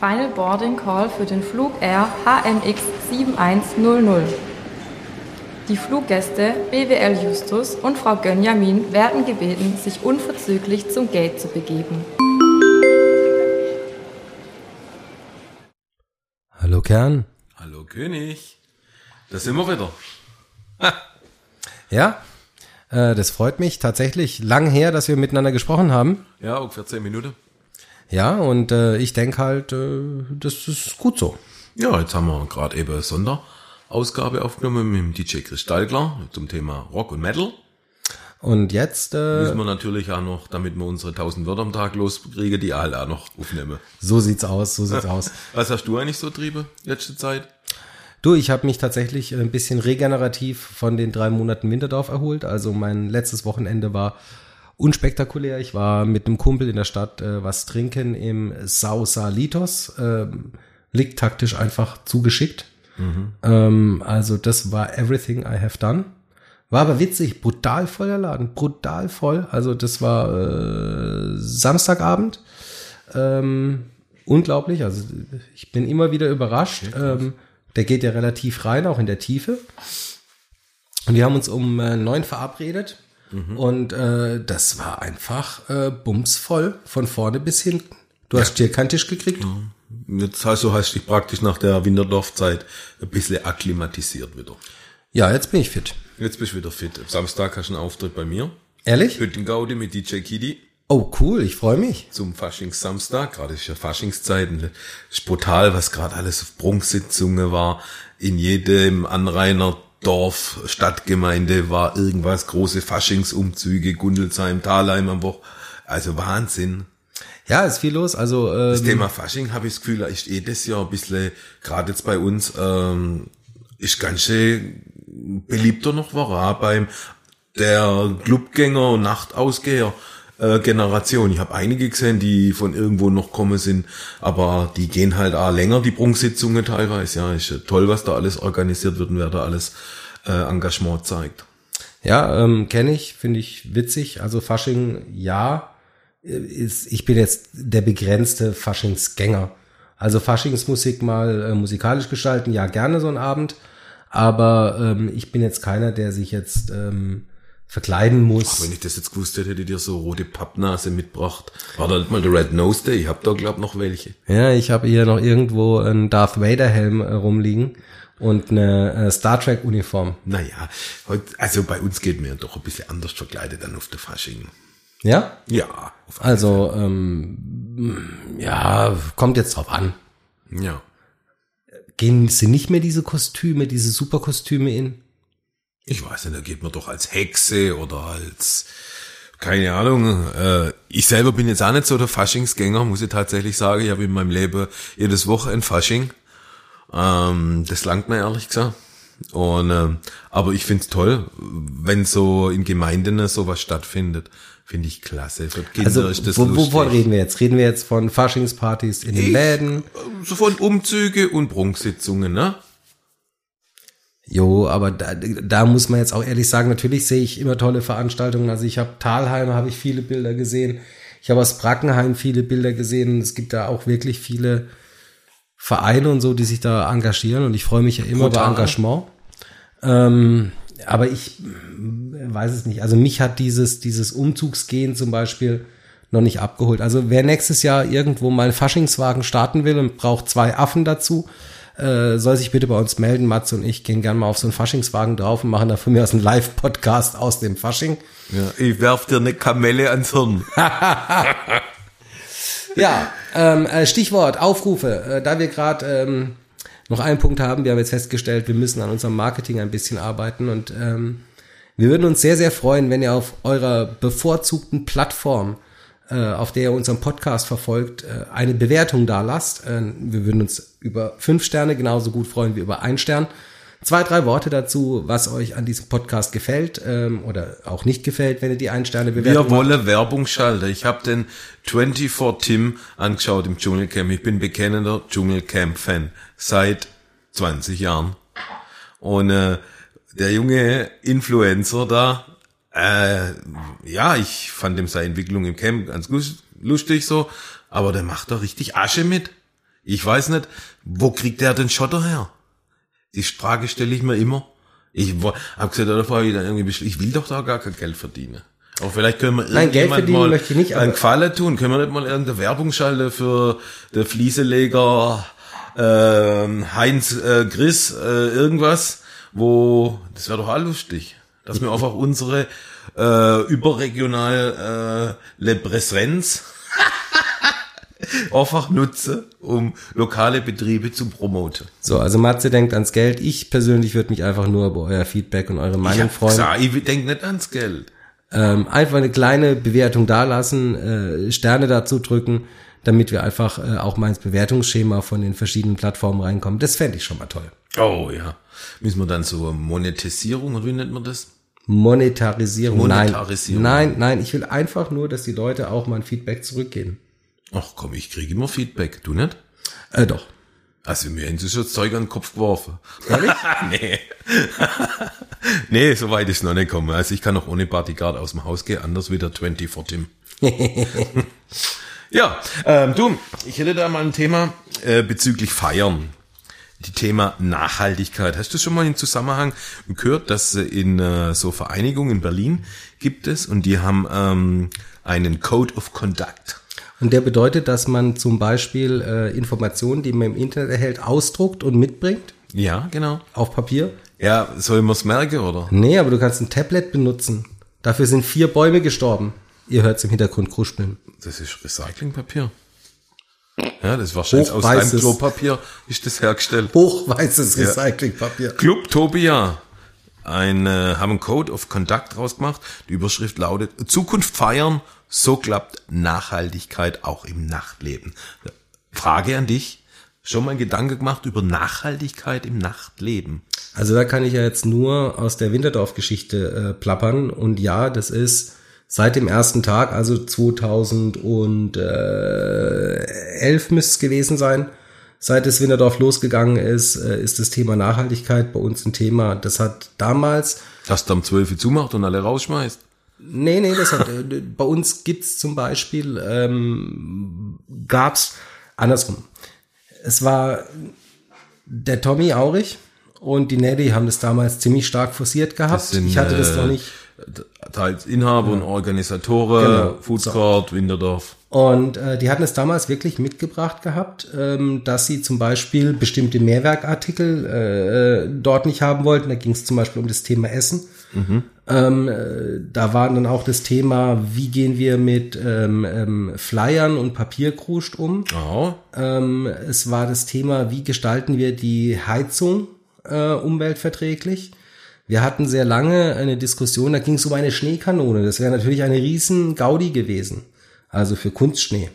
Final Boarding Call für den Flug Air HMX 7100. Die Fluggäste BWL Justus und Frau Gönjamin werden gebeten, sich unverzüglich zum Gate zu begeben. Hallo Kern. Hallo König. Da sind wir wieder. Ja, äh, das freut mich tatsächlich. Lang her, dass wir miteinander gesprochen haben. Ja, ungefähr zehn Minuten. Ja, und äh, ich denke halt, äh, das ist gut so. Ja, jetzt haben wir gerade eben eine Sonderausgabe aufgenommen mit dem DJ Kristallklar zum Thema Rock und Metal. Und jetzt, äh, Müssen wir natürlich auch noch, damit wir unsere 1000 Wörter am Tag loskriegen, die alle auch noch aufnehmen. so sieht's aus, so sieht's aus. Was hast du eigentlich so trieben letzte Zeit? Du, ich habe mich tatsächlich ein bisschen regenerativ von den drei Monaten Winterdorf erholt. Also mein letztes Wochenende war unspektakulär. Ich war mit einem Kumpel in der Stadt äh, was trinken im Sausalitos. Ähm, liegt taktisch einfach zugeschickt. Ähm, also das war everything I have done. War aber witzig, brutal voll der Laden, brutal voll. Also das war äh, Samstagabend. Ähm, unglaublich. Also ich bin immer wieder überrascht. Ähm, der geht ja relativ rein, auch in der Tiefe. Und wir haben uns um äh, neun verabredet. Und äh, das war einfach äh, bumsvoll von vorne bis hinten. Du hast dir keinen Tisch gekriegt? Jetzt hast du hast dich praktisch nach der Winterdorfzeit ein bisschen akklimatisiert wieder. Ja, jetzt bin ich fit. Jetzt bist du wieder fit. Am Samstag hast du einen Auftritt bei mir. Ehrlich? Hüttengaudi mit DJ Kiddy. Oh, cool, ich freue mich. zum Faschingssamstag, gerade ist ja Faschingszeit, ist brutal, was gerade alles auf Prunksitzungen war. In jedem Anrainer Dorf, Stadtgemeinde war irgendwas, große Faschingsumzüge, Gundelsheim, Thalheim am Woch. Also Wahnsinn. Ja, ist viel los. Also Das ähm, Thema Fasching habe ich das Gefühl, ist eh das Jahr ein bisschen, gerade jetzt bei uns, ähm, ist ganz schön beliebter noch war, beim der Clubgänger und Nachtausgeher äh, Generation. Ich habe einige gesehen, die von irgendwo noch kommen sind, aber die gehen halt auch länger, die Prunksitzungen teilweise. Ja, ist ja toll, was da alles organisiert wird und wer da alles äh, Engagement zeigt. Ja, ähm, kenne ich, finde ich witzig. Also Fasching, ja, ist, ich bin jetzt der begrenzte Faschingsgänger. Also Faschingsmusik mal äh, musikalisch gestalten, ja, gerne so einen Abend. Aber ähm, ich bin jetzt keiner, der sich jetzt ähm, verkleiden muss. Wenn ich das jetzt gewusst hätte, hätte ich dir so rote Pappnase mitgebracht. War da nicht mal der Red Nose Day? Ich hab da glaub noch welche. Ja, ich habe hier noch irgendwo einen Darth Vader Helm äh, rumliegen und eine äh, Star Trek Uniform. Naja, heut, also bei uns geht mir doch ein bisschen anders verkleidet dann auf der Fasching. Ja? Ja, Also, ähm, ja, kommt jetzt drauf an. Ja. Gehen sie nicht mehr diese Kostüme, diese Superkostüme in? Ich weiß nicht, da geht man doch als Hexe oder als, keine Ahnung. Äh, ich selber bin jetzt auch nicht so der Faschingsgänger, muss ich tatsächlich sagen. Ich habe in meinem Leben jedes Woche ein Fasching. Ähm, das langt mir ehrlich gesagt. Und, ähm, aber ich find's toll, wenn so in Gemeinden sowas stattfindet. Finde ich klasse. Für Kinder Also, ist das wo, lustig. wovon reden wir jetzt? Reden wir jetzt von Faschingspartys in den Ich- Läden? So von Umzüge und Prunksitzungen, ne? Jo, aber da, da muss man jetzt auch ehrlich sagen, natürlich sehe ich immer tolle Veranstaltungen. Also ich habe Talheim, habe ich viele Bilder gesehen. Ich habe aus Brackenheim viele Bilder gesehen. Es gibt da auch wirklich viele Vereine und so, die sich da engagieren. Und ich freue mich ja immer über Brutal. Engagement. Ähm, aber ich mm, weiß es nicht. Also mich hat dieses, dieses Umzugsgehen zum Beispiel noch nicht abgeholt. Also wer nächstes Jahr irgendwo mal einen Faschingswagen starten will und braucht zwei Affen dazu, äh, soll sich bitte bei uns melden. Matze und ich gehen gerne mal auf so einen Faschingswagen drauf und machen da von mir aus einen Live-Podcast aus dem Fasching. Ja, ich werf dir eine Kamelle ans Hirn. Ja, ähm, äh, Stichwort Aufrufe. Äh, da wir gerade ähm, noch einen Punkt haben, wir haben jetzt festgestellt, wir müssen an unserem Marketing ein bisschen arbeiten und ähm, wir würden uns sehr, sehr freuen, wenn ihr auf eurer bevorzugten Plattform, äh, auf der ihr unseren Podcast verfolgt, eine Bewertung da lasst. Wir würden uns über fünf Sterne genauso gut freuen wie über ein Stern. Zwei, drei Worte dazu, was euch an diesem Podcast gefällt ähm, oder auch nicht gefällt, wenn ihr die Ein-Sterne-Bewertung Wir wollen Werbung schalten. Ich habe den 24 Tim angeschaut im Dschungelcamp. Ich bin bekennender Dschungelcamp-Fan seit 20 Jahren. Und äh, der junge Influencer da, äh, ja, ich fand ihm seine Entwicklung im Camp ganz lustig so, aber der macht da richtig Asche mit. Ich weiß nicht, wo kriegt der den Schotter her? Die Frage stelle ich mir immer. Ich habe gesagt, da war ich dann irgendwie, ich will doch da gar kein Geld verdienen. Aber vielleicht können wir Nein, Geld verdienen mal möchte ich nicht, einen Gefallen tun. Können wir nicht mal irgendeine Werbung schalten für der Flieseleger ähm, Heinz äh, Chris äh, irgendwas, wo das wäre doch all lustig, dass wir einfach unsere äh, überregional äh, Le Präsenz einfach nutzen, um lokale Betriebe zu promoten. So, also Matze denkt ans Geld. Ich persönlich würde mich einfach nur über euer Feedback und eure Ich Meinung hab freuen. gesagt, ich denke nicht ans Geld. Ähm, einfach eine kleine Bewertung dalassen, äh, Sterne dazu drücken, damit wir einfach äh, auch mal ins Bewertungsschema von den verschiedenen Plattformen reinkommen. Das fände ich schon mal toll. Oh ja. Müssen wir dann so Monetisierung, oder wie nennt man das? Monetarisierung. Monetarisierung. Nein, nein, nein, ich will einfach nur, dass die Leute auch mal ein Feedback zurückgeben. Ach komm, ich kriege immer Feedback. Du nicht? Äh, doch. Also mir haben sie schon das Zeug an den Kopf geworfen. Ehrlich? nee. nee, so weit ist noch nicht gekommen. Also ich kann noch ohne Bodyguard aus dem Haus gehen, anders wieder 20 vor Tim. ja, ähm, du, ich hätte da mal ein Thema äh, bezüglich Feiern. Die Thema Nachhaltigkeit. Hast du schon mal im Zusammenhang gehört, dass äh, in äh, so Vereinigungen in Berlin gibt es und die haben ähm, einen Code of Conduct. Und der bedeutet, dass man zum Beispiel äh, Informationen, die man im Internet erhält, ausdruckt und mitbringt Ja, genau. auf Papier. Ja, soll man es merken, oder? Nee, aber du kannst ein Tablet benutzen. Dafür sind vier Bäume gestorben. Ihr hört im Hintergrund kruspeln. Das ist Recyclingpapier. Ja, das ist wahrscheinlich aus deinem Klopapier ist das hergestellt. Hochweißes Recyclingpapier. Club Tobia. Ein, äh, haben einen Code of Conduct rausgemacht. Die Überschrift lautet Zukunft feiern, so klappt Nachhaltigkeit auch im Nachtleben. Frage an dich. Schon mal einen Gedanke gemacht über Nachhaltigkeit im Nachtleben? Also da kann ich ja jetzt nur aus der Winterdorf-Geschichte äh, plappern. Und ja, das ist seit dem ersten Tag, also 2011 müsste es gewesen sein, seit das Winterdorf losgegangen ist, äh, ist das Thema Nachhaltigkeit bei uns ein Thema. Das hat damals Dass du am 12 Uhr zumacht und alle rausschmeißt? Nee, nee, das hat, äh, bei uns gibt's zum Beispiel, ähm, gab's andersrum. Es war der Tommy Aurich und die Nelly haben das damals ziemlich stark forciert gehabt. ich hatte das noch äh, nicht. Teils Inhaber und Organisatoren, Genau. Food Court, Winterdorf. Und äh, die hatten es damals wirklich mitgebracht gehabt, ähm, dass sie zum Beispiel bestimmte Mehrwerkartikel äh, äh, dort nicht haben wollten. Da ging es zum Beispiel um das Thema Essen. Ähm, äh, da war dann auch das Thema, wie gehen wir mit ähm, ähm, Flyern und Papierkruscht um. Ja, Ähm, es war das Thema, wie gestalten wir die Heizung äh, umweltverträglich. Wir hatten sehr lange eine Diskussion, da ging es um eine Schneekanone. Das wäre natürlich eine riesen Gaudi gewesen. Also für Kunstschnee.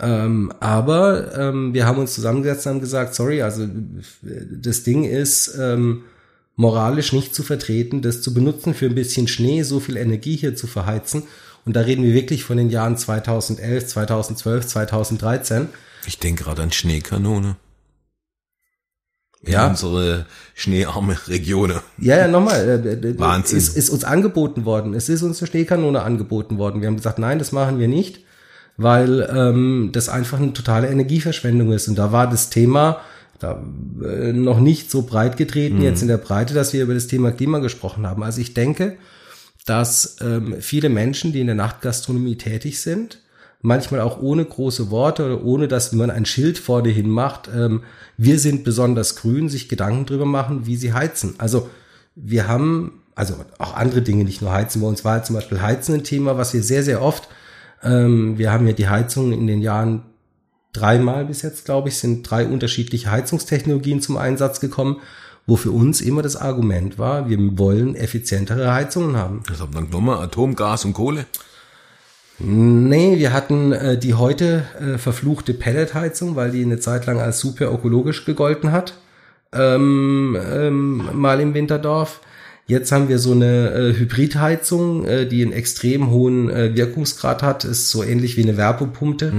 Ähm, aber ähm, wir haben uns zusammengesetzt und haben gesagt, sorry, also das Ding ist ähm, moralisch nicht zu vertreten, das zu benutzen für ein bisschen Schnee, so viel Energie hier zu verheizen. Und da reden wir wirklich von den Jahren 2011, 2012, 2013. ich denke gerade an Schneekanone. Ja. unsere schneearme Regionen. Ja, ja, nochmal. Äh, Wahnsinn. Es ist uns angeboten worden. Es ist uns eine Schneekanone angeboten worden. Wir haben gesagt, nein, das machen wir nicht, weil ähm, das einfach eine totale Energieverschwendung ist. Und da war das Thema da, äh, noch nicht so breit getreten, jetzt in der Breite, dass wir über das Thema Klima gesprochen haben. Also ich denke, dass ähm, viele Menschen, die in der Nachtgastronomie tätig sind, manchmal auch ohne große Worte oder ohne, dass man ein Schild vorne hin macht, ähm, wir sind besonders grün, sich Gedanken drüber machen, wie sie heizen. Also wir haben, also auch andere Dinge, nicht nur Heizen, bei uns war zum Beispiel Heizen ein Thema, was wir sehr, sehr oft, ähm, wir haben ja die Heizung in den Jahren dreimal bis jetzt, glaube ich, sind drei unterschiedliche Heizungstechnologien zum Einsatz gekommen, wo für uns immer das Argument war, wir wollen effizientere Heizungen haben. Das haben dann genommen, Atom, Gas und Kohle. Nee, wir hatten äh, die heute äh, verfluchte Pelletheizung, weil die eine Zeit lang als super ökologisch gegolten hat, ähm, ähm, mal im Winterdorf. Jetzt haben wir so eine äh, Hybridheizung, äh, die einen extrem hohen äh, Wirkungsgrad hat, ist so ähnlich wie eine Wärmepumpe,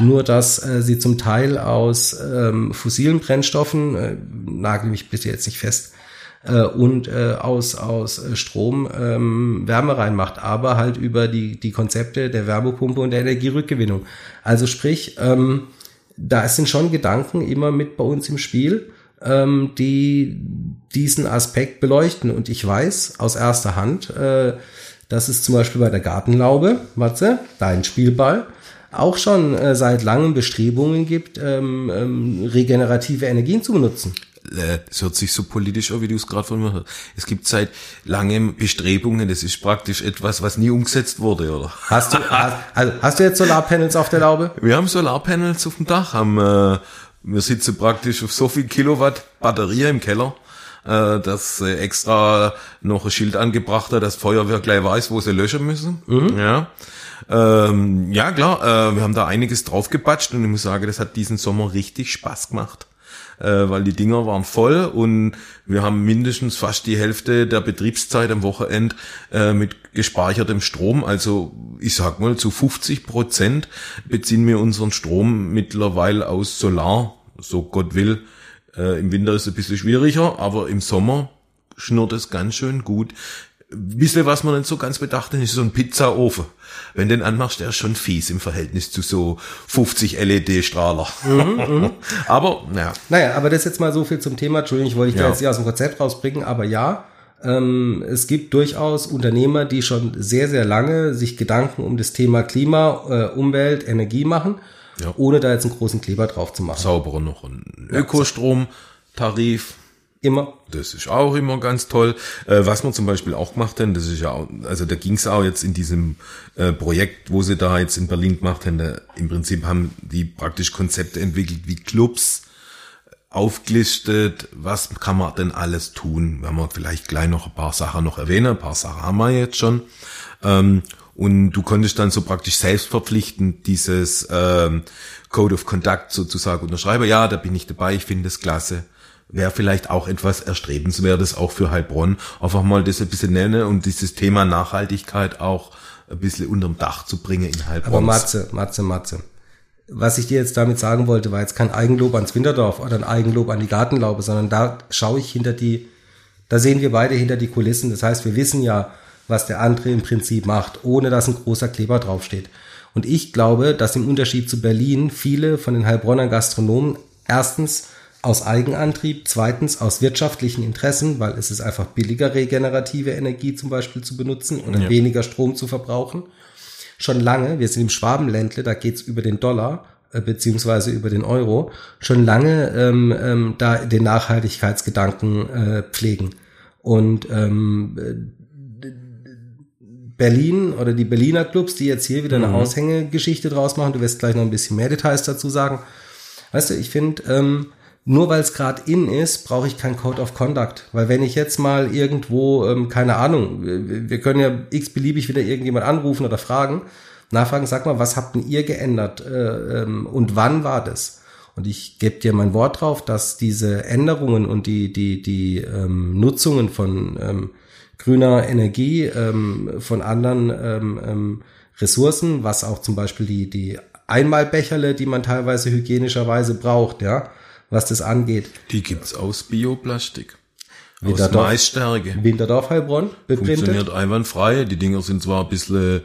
nur dass äh, sie zum Teil aus ähm, fossilen Brennstoffen, äh, nagel mich bitte jetzt nicht fest, äh, und äh, aus, aus äh, Strom ähm, Wärme reinmacht, aber halt über die, die Konzepte der Wärmepumpe und der Energierückgewinnung. Also sprich, ähm, da sind schon Gedanken immer mit bei uns im Spiel, ähm, die diesen Aspekt beleuchten. Und ich weiß aus erster Hand, äh, dass es zum Beispiel bei der Gartenlaube, Matze, dein Spielball, auch schon äh, seit langem Bestrebungen gibt, ähm, ähm, regenerative Energien zu benutzen. Äh, das hört sich so politisch an, wie du es gerade von mir hörst. Es gibt seit langem Bestrebungen, das ist praktisch etwas, was nie umgesetzt wurde, oder? Hast du, hast, also hast du jetzt Solarpanels auf der Laube? Wir haben Solarpanels auf dem Dach, haben, äh, wir sitzen praktisch auf so viel Kilowatt Batterie im Keller, äh, dass äh, extra noch ein Schild angebracht hat, dass Feuerwehr gleich weiß, wo sie löschen müssen. Mhm. Ja. Ähm, ja, klar, äh, wir haben da einiges draufgepatscht und ich muss sagen, das hat diesen Sommer richtig Spaß gemacht äh, weil die Dinger waren voll und wir haben mindestens fast die Hälfte der Betriebszeit am Wochenende äh, mit gespeichertem Strom. Also ich sag mal, zu 50 Prozent beziehen wir unseren Strom mittlerweile aus Solar, so Gott will. Äh, Im Winter ist es ein bisschen schwieriger, aber im Sommer schnurrt es ganz schön gut. Bisschen, was man nicht so ganz bedacht hat, ist so ein Pizzaofen. Wenn den anmachst, der ist schon fies im Verhältnis zu so 50 LED-Strahler. Mhm, mhm. aber, naja. Naja, aber das ist jetzt mal so viel zum Thema. Entschuldigung, ich wollte dich ja. da jetzt nicht aus dem Konzept rausbringen, aber ja, ähm, es gibt durchaus Unternehmer, die schon sehr, sehr lange sich Gedanken um das Thema Klima, äh, Umwelt, Energie machen, ja. ohne da jetzt einen großen Kleber drauf zu machen. Sauberer noch ein Ökostromtarif Immer. Das ist auch immer ganz toll. Äh, was wir zum Beispiel auch gemacht haben, das ist ja auch, also da ging es auch jetzt in diesem äh, Projekt, wo sie da jetzt in Berlin gemacht haben, da, im Prinzip haben die praktisch Konzepte entwickelt wie Clubs aufgelistet, was kann man denn alles tun. Wenn wir vielleicht gleich noch ein paar Sachen noch erwähnen, ein paar Sachen haben wir jetzt schon. Ähm, und du konntest dann so praktisch selbstverpflichtend dieses ähm, Code of Conduct sozusagen unterschreiben. Ja, da bin ich dabei, ich finde es klasse wäre vielleicht auch etwas Erstrebenswertes auch für Heilbronn, einfach mal das ein bisschen nennen und dieses Thema Nachhaltigkeit auch ein bisschen unterm Dach zu bringen in Heilbronn. Aber Matze, Matze, Matze. Was ich dir jetzt damit sagen wollte, war jetzt kein Eigenlob ans Winterdorf oder ein Eigenlob an die Gartenlaube, sondern da schaue ich hinter die, da sehen wir beide hinter die Kulissen. Das heißt, wir wissen ja, was der andere im Prinzip macht, ohne dass ein großer Kleber draufsteht. Und ich glaube, dass im Unterschied zu Berlin viele von den Heilbronner Gastronomen erstens aus Eigenantrieb, zweitens aus wirtschaftlichen Interessen, weil es ist einfach billiger, regenerative Energie zum Beispiel zu benutzen und ja. weniger Strom zu verbrauchen. Schon lange, wir sind im Schwabenländle, da geht's über den Dollar äh, beziehungsweise über den Euro, schon lange ähm, ähm, da den Nachhaltigkeitsgedanken äh, pflegen. Und ähm, Berlin oder die Berliner Clubs, die jetzt hier wieder eine mhm. Aushängegeschichte draus machen, du wirst gleich noch ein bisschen mehr Details dazu sagen. Weißt du, ich finde, ähm, nur weil es gerade in ist, brauche ich kein Code of Conduct. Weil wenn ich jetzt mal irgendwo, ähm, keine Ahnung, wir können ja x-beliebig wieder irgendjemand anrufen oder fragen, nachfragen, sag mal, was habt denn ihr geändert äh, ähm, und wann war das? Und ich gebe dir mein Wort drauf, dass diese Änderungen und die, die, die ähm, Nutzungen von ähm, grüner Energie, ähm, von anderen ähm, ähm, Ressourcen, was auch zum Beispiel die, die Einmalbecherle, die man teilweise hygienischerweise braucht, ja, was das angeht. Die gibt's aus Bioplastik. Winterdorf, aus Maisstärke. Winterdorf Heilbronn beprintet. Funktioniert einwandfrei. Die Dinger sind zwar ein bisschen,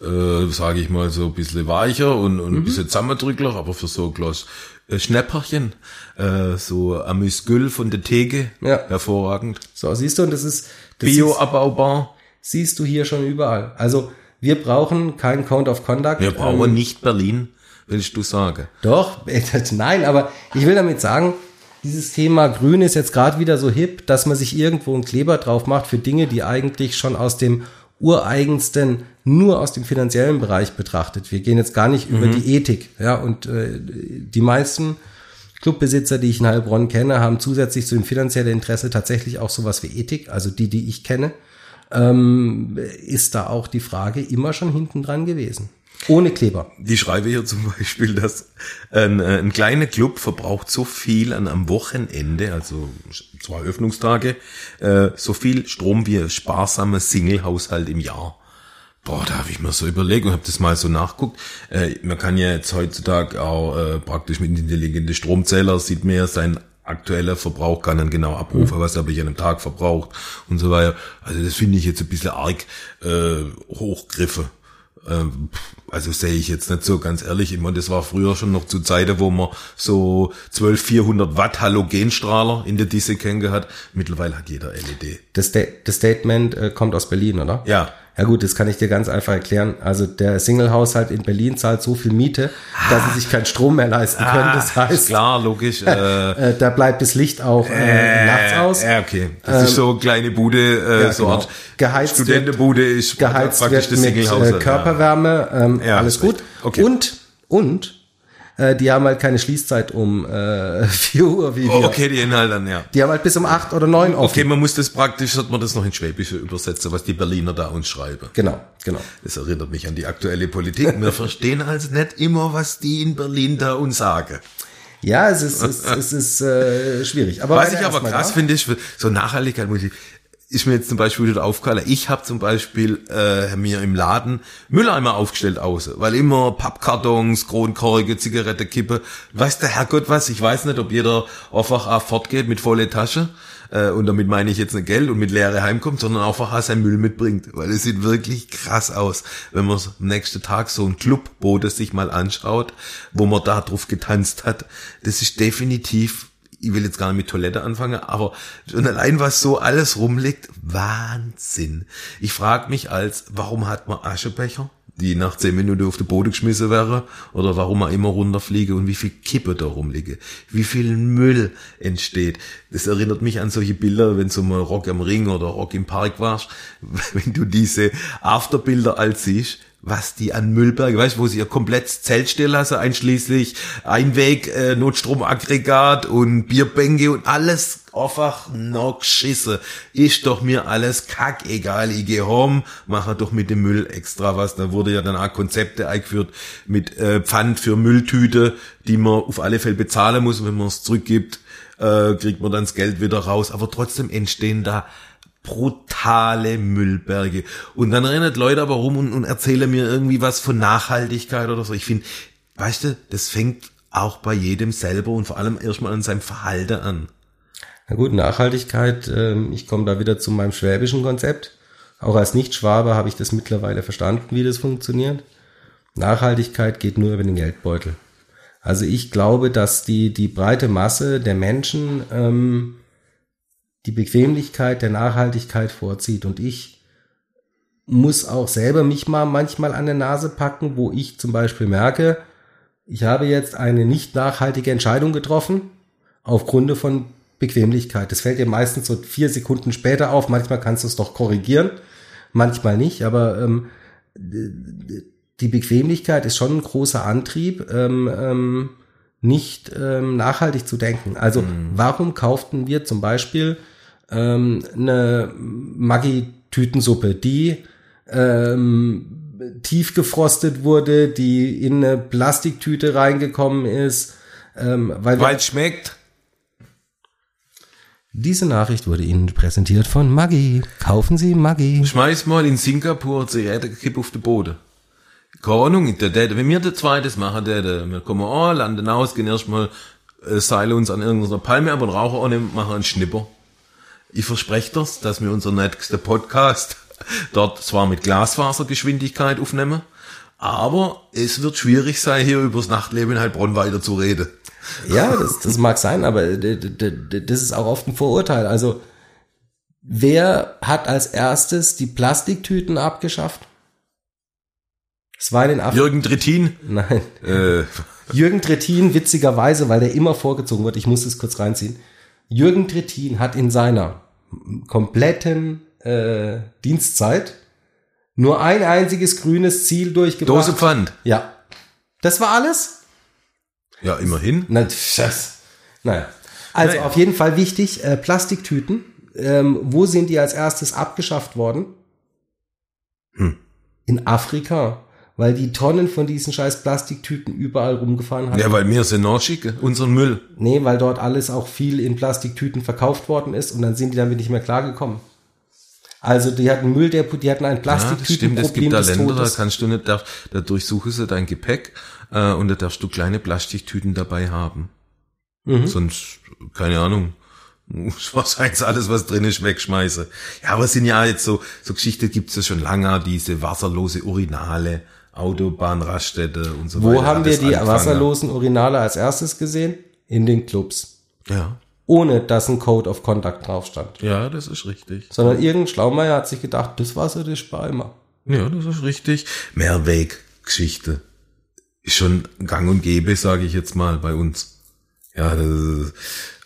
äh, sage ich mal, so ein bisschen weicher und, und mhm. ein bisschen zusammendrückler, aber für so ein Glas äh, Schnäpperchen, äh, so Amüsgül von der Theke, ja. hervorragend. So, siehst du, und das ist das Bio-abbaubar. Siehst du hier schon überall. Also wir brauchen keinen Count of Conduct. Wir brauchen ähm, nicht Berlin willst du sagen? Doch, nein, aber ich will damit sagen, dieses Thema Grün ist jetzt gerade wieder so hip, dass man sich irgendwo einen Kleber drauf macht für Dinge, die eigentlich schon aus dem ureigensten nur aus dem finanziellen Bereich betrachtet. Wir gehen jetzt gar nicht mhm. über die Ethik, ja, und äh, die meisten Clubbesitzer, die ich in Heilbronn kenne, haben zusätzlich zu dem finanziellen Interesse tatsächlich auch sowas wie Ethik, also die, die ich kenne, ähm, ist da auch die Frage immer schon hinten dran gewesen. Ohne Kleber. Die schreibe hier zum Beispiel, dass ein, äh, ein kleiner Club verbraucht so viel an am Wochenende, also zwei Öffnungstage, äh, so viel Strom wie ein sparsamer Single-Haushalt im Jahr. Boah, da habe ich mir so überlegt und habe das mal so nachguckt. Äh, man kann ja jetzt heutzutage auch äh, praktisch mit intelligenten Stromzähler sieht man ja sein aktueller Verbrauch kann dann genau abrufen, mhm. was habe ich an einem Tag verbraucht und so weiter. Also das finde ich jetzt ein bisschen arg äh, hochgriffe. Ähm, also sehe ich jetzt nicht so ganz ehrlich. Ich meine, das war früher schon noch zu Zeiten, wo man so 12, 400 Watt Halogenstrahler in der Disse hat. Mittlerweile hat jeder LED. Das, das Statement äh, kommt aus Berlin, oder? Ja. Ja gut, das kann ich dir ganz einfach erklären. Also der Single-Haushalt in Berlin zahlt so viel Miete, dass sie sich keinen Strom mehr leisten können. Das Ah, heißt, klar, logisch. Äh, äh, da bleibt das Licht auch äh, nachts aus. Ja, okay. Das ist so eine kleine Bude, äh, ja, so genau. Art Geheizt Studentenbude ist geheizt praktisch wird das äh, Körperwärme, ähm, Ja, alles gut. Okay. Und, und, äh, die haben halt keine Schließzeit um äh, 4 Uhr wie wir. Oh, okay, die Inhalte dann, ja. Die haben halt bis um 8 oder 9 offen. Okay, man muss das praktisch, sollte man das noch in Schwäbische übersetzen, was die Berliner da uns schreiben. Genau, genau. Das erinnert mich an die aktuelle Politik. Wir verstehen also nicht immer, was die in Berlin da uns sagen. Ja, es ist, es, es ist äh, schwierig. Aber Was ich aber krass finde, ist, so Nachhaltigkeit muss ich, ist mir jetzt zum Beispiel wieder aufgefallen. Ich habe zum Beispiel äh, mir im Laden Mülleimer aufgestellt außen, weil immer Pappkartons, Kronkorke, Zigarettenkippe, weiß der Herrgott was, ich weiß nicht, ob jeder einfach auch fortgeht mit volle Tasche. Äh, und damit meine ich jetzt nicht Geld und mit leere heimkommt, sondern einfach auch seinen Müll mitbringt. Weil es sieht wirklich krass aus, wenn man am nächsten Tag so ein Clubboot sich mal anschaut, wo man da drauf getanzt hat. Das ist definitiv ich will jetzt gar nicht mit Toilette anfangen, aber schon allein was so alles rumliegt, Wahnsinn. Ich frage mich als, warum hat man Aschebecher, die nach zehn Minuten auf den Boden geschmissen wäre, oder warum man immer runterfliege und wie viel Kippe da rumliege, wie viel Müll entsteht. Das erinnert mich an solche Bilder, wenn du mal Rock am Ring oder Rock im Park warst, wenn du diese Afterbilder als siehst, was die an Müllberge, weißt wo sie ihr komplett Zelt stehen lassen, einschließlich Einweg, äh, Notstromaggregat und Bierbänke und alles einfach noch schisse. Ist doch mir alles kack egal. Ich gehe home, mache doch mit dem Müll extra was. Da wurde ja dann auch Konzepte eingeführt mit äh, Pfand für Mülltüte, die man auf alle Fälle bezahlen muss. Wenn man es zurückgibt, äh, kriegt man dann das Geld wieder raus. Aber trotzdem entstehen da brutale Müllberge. Und dann rennen Leute aber rum und, und erzählen mir irgendwie was von Nachhaltigkeit oder so. Ich finde, weißt du, das fängt auch bei jedem selber und vor allem erstmal an seinem Verhalten an. Na gut, Nachhaltigkeit, ähm, ich komme da wieder zu meinem schwäbischen Konzept. Auch als Nicht-Schwabe habe ich das mittlerweile verstanden, wie das funktioniert. Nachhaltigkeit geht nur über den Geldbeutel. Also ich glaube, dass die, die breite Masse der Menschen ähm, die Bequemlichkeit der Nachhaltigkeit vorzieht. Und ich muss auch selber mich mal manchmal an der Nase packen, wo ich zum Beispiel merke, ich habe jetzt eine nicht nachhaltige Entscheidung getroffen, aufgrund von Bequemlichkeit. Das fällt dir meistens so vier Sekunden später auf. Manchmal kannst du es doch korrigieren, manchmal nicht. Aber ähm, die Bequemlichkeit ist schon ein großer Antrieb, ähm, ähm, nicht ähm, nachhaltig zu denken. Also warum kauften wir zum Beispiel ähm, eine Maggi-Tütensuppe, die ähm, tief gefrostet wurde, die in eine Plastiktüte reingekommen ist, ähm, weil, es schmeckt. diese Nachricht wurde Ihnen präsentiert von Maggi. Kaufen Sie Maggi. Schmeiß mal in Singapur Zigarettenkipp auf den Boden. Keine Ahnung, der, der, wenn wir der zweites machen, der, der, wir kommen an, landen aus, gehen erstmal, äh, seile uns an irgendeiner Palme ab und rauchen ohne, machen einen Schnipper. Ich verspreche das, dass wir unser nächster Podcast dort zwar mit Glasfasergeschwindigkeit aufnehmen, aber es wird schwierig sein, hier übers Nachtleben in Heilbronn weiter zu reden. Ja, das, das mag sein, aber das ist auch oft ein Vorurteil. Also, wer hat als erstes die Plastiktüten abgeschafft? Es war in den Af Jürgen Trittin, Nein. äh, Jürgen Trittin, witzigerweise, weil der immer vorgezogen wird, ich muss es kurz reinziehen. Jürgen Trittin hat in seiner kompletten äh, Dienstzeit nur ein einziges grünes Ziel durchgebracht. Dose Pfand. Ja. Das war alles? Ja, immerhin. Na, das, naja. Also Naja. auf jeden Fall wichtig, äh, Plastiktüten. Ähm, wo sind die als erstes abgeschafft worden? Hm. In Afrika, weil die Tonnen von diesen scheiß Plastiktüten überall rumgefahren haben. Ja, weil wir sind nachschicken, unseren Müll. Nee, weil dort alles auch viel in Plastiktüten verkauft worden ist und dann sind die damit nicht mehr klargekommen. Also die hatten Müll, die hatten ein Ja, das stimmt, es Plastiktütenproblem gibt da Länder, da kannst du nicht, darf, da durchsuchen sie dein Gepäck äh, und da darfst du kleine Plastiktüten dabei haben. Mhm. Sonst, keine Ahnung, wahrscheinlich alles, was drin ist, wegschmeiße. Ja, aber es sind ja jetzt so, so Geschichten gibt's ja schon lange, diese wasserlose Urinale, Autobahnraststätte und so Wo weiter. haben hat wir die angefangen. wasserlosen Urinale als erstes gesehen? In den Clubs. Ja. Ohne dass ein Code of Conduct drauf stand. Ja, das ist richtig. Sondern irgendein Schlaumeier hat sich gedacht, das Wasser, das spar immer. Ja, das ist richtig. Mehrweggeschichte. Ist schon gang und gäbe, sage ich jetzt mal, bei uns. Ja, das ist,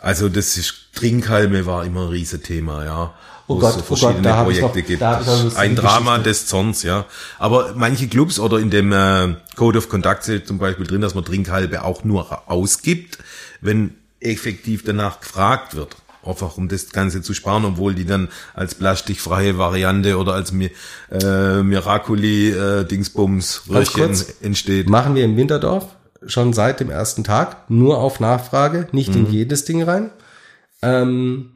also das ist, Trinkhalme war immer ein Riesenthema, ja. Oh Wo Gott, es so oh Gott, verschiedene hab ich Projekte noch- gibt. Ein Drama Geschichte. des Zorns, ja. Aber manche Clubs oder in dem äh, Code of Conduct steht zum Beispiel drin, dass man Trinkhalbe auch nur ausgibt, wenn effektiv danach gefragt wird. Einfach um das Ganze zu sparen, obwohl die dann als plastikfreie Variante oder als äh, Miraculi äh, Dingsbums Röhrchen entsteht. Machen wir in Winterdorf schon seit dem ersten Tag, nur auf Nachfrage, nicht Mhm. in jedes Ding rein. Ähm,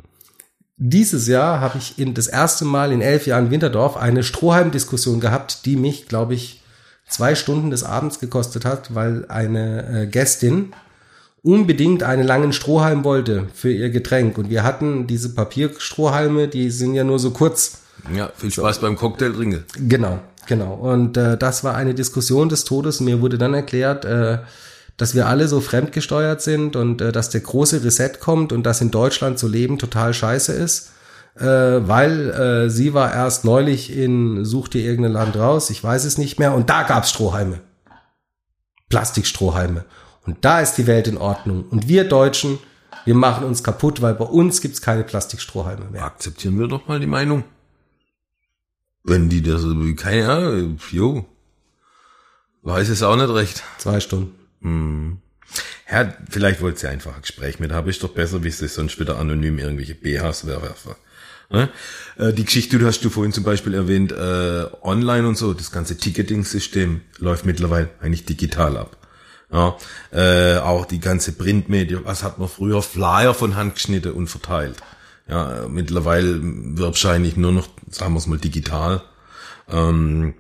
dieses Jahr habe ich in das erste Mal in elf Jahren Winterdorf eine Strohhalm-Diskussion gehabt, die mich, glaube ich, zwei Stunden des Abends gekostet hat, weil eine äh, Gästin unbedingt einen langen Strohhalm wollte für ihr Getränk. Und wir hatten diese Papierstrohhalme, die sind ja nur so kurz. Ja, viel Spaß beim Cocktail trinken. Genau, genau. Und äh, das war eine Diskussion des Todes. Mir wurde dann erklärt, äh, dass wir alle so fremdgesteuert sind und äh, dass der große Reset kommt und dass in Deutschland zu leben total scheiße ist. Äh, weil äh, sie war erst neulich in Such dir irgendein Land raus, ich weiß es nicht mehr, und da gab's Strohhalme. Plastikstrohhalme. Und da ist die Welt in Ordnung. Und wir Deutschen, wir machen uns kaputt, weil bei uns gibt's keine Plastikstrohhalme mehr. Akzeptieren wir doch mal die Meinung. Wenn die das, keine Ahnung, jo. Weiß es auch nicht recht. Zwei Stunden. Ja, vielleicht wollt ihr einfach ein Gespräch mit haben. Ist doch besser, wie sie sonst wieder anonym irgendwelche BHs werfen. Ne? Äh, Die Geschichte, du hast du vorhin zum Beispiel erwähnt, äh, online und so, das ganze Ticketing-System läuft mittlerweile eigentlich digital ab. Ja, äh, auch die ganze Printmedien, was hat man früher Flyer von Hand geschnitten und verteilt. Ja, mittlerweile wahrscheinlich nur noch, sagen wir es mal, digital. Ähm,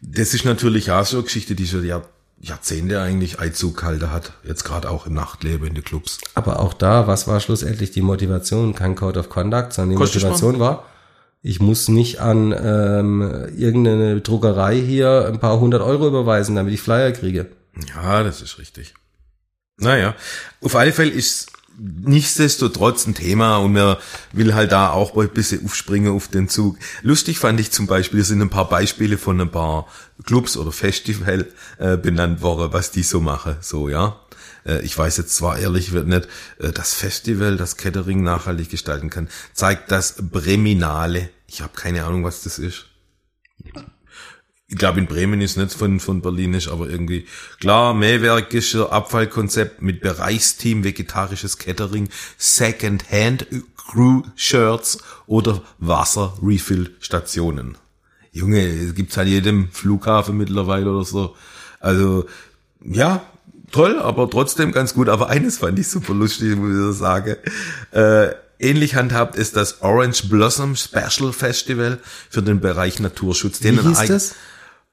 das ist natürlich auch so eine Geschichte, die schon Jahr, Jahrzehnte eigentlich Einzug gehalten hat. Jetzt gerade auch im Nachtleben in den Clubs. Aber auch da, was war schlussendlich die Motivation? Kein Code of Conduct, sondern die Kostet Motivation war, ich muss nicht an ähm, irgendeine Druckerei hier ein paar hundert Euro überweisen, damit ich Flyer kriege. Ja, das ist richtig. Naja, auf alle Fälle ist nichtsdestotrotz ein Thema und man will halt da auch ein bisschen aufspringen auf den Zug. Lustig fand ich zum Beispiel, es sind ein paar Beispiele von ein paar Clubs oder Festival äh, benannt worden, was die so machen, so, ja. Äh, ich weiß jetzt zwar ehrlich wird nicht, äh, das Festival, das Catering nachhaltig gestalten kann, zeigt das Breminale. Ich habe keine Ahnung, was das ist. Ich glaube, in Bremen ist nicht von, von Berlin ist, aber irgendwie klar, Mähwerkischer Abfallkonzept mit Bereichsteam, vegetarisches Catering, Second-Hand Crew Shirts oder Wasser-Refill-Stationen. Junge, es gibt's halt jedem Flughafen mittlerweile oder so. Also, ja, toll, aber trotzdem ganz gut. Aber eines fand ich super lustig, muss ich so sagen. Äh, ähnlich handhabt ist das Orange Blossom Special Festival für den Bereich Naturschutz. Wie hieß das?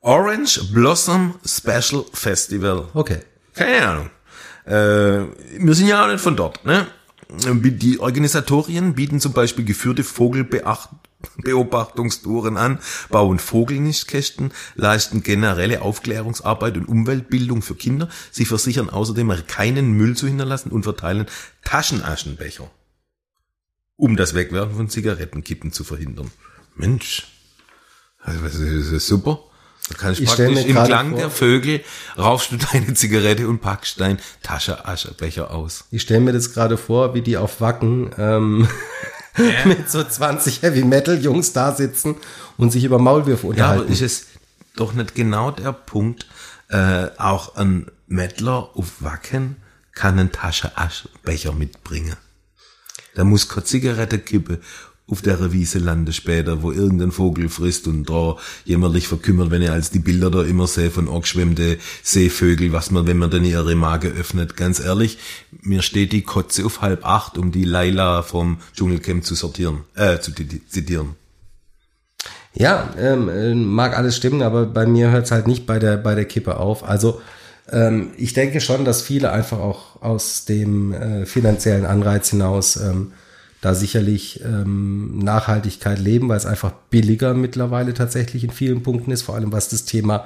Orange Blossom Special Festival. Okay. Keine Ahnung. Äh, wir sind ja auch nicht von dort. Ne? Die Organisatorien bieten zum Beispiel geführte Vogelbeobachtungstouren an, bauen Vogelnistkästen, leisten generelle Aufklärungsarbeit und Umweltbildung für Kinder. Sie versichern außerdem, keinen Müll zu hinterlassen und verteilen Taschenaschenbecher, um das Wegwerfen von Zigarettenkippen zu verhindern. Mensch, also das ist super. Da kannst Ich praktisch im Klang vor- der Vögel raufst du deine Zigarette und packst dein Taschenaschenbecher aus. Ich stelle mir das gerade vor, wie die auf Wacken ähm, mit so 20 Heavy Metal Jungs da sitzen und sich über Maulwürfe Ja, unterhalten. aber ist es doch nicht genau der Punkt, äh, auch ein Mettler auf Wacken kann einen Taschenaschenbecher mitbringen. Da muss keine Zigarette kippen auf der Wiese lande später, wo irgendein Vogel frisst und da jämmerlich verkümmert, wenn ihr als die Bilder da immer sehe von angeschwemmte Seevögel, was man, wenn man dann ihre Mage öffnet. Ganz ehrlich, mir steht die Kotze auf halb acht, um die Laila vom Dschungelcamp zu sortieren, äh, zu zitieren. Ja, ähm, äh, mag alles stimmen, aber bei mir hört es halt nicht bei der, bei der Kippe auf. Also ähm, ich denke schon, dass viele einfach auch aus dem äh, finanziellen Anreiz hinaus ähm, da sicherlich ähm, Nachhaltigkeit leben, weil es einfach billiger mittlerweile tatsächlich in vielen Punkten ist, vor allem was das Thema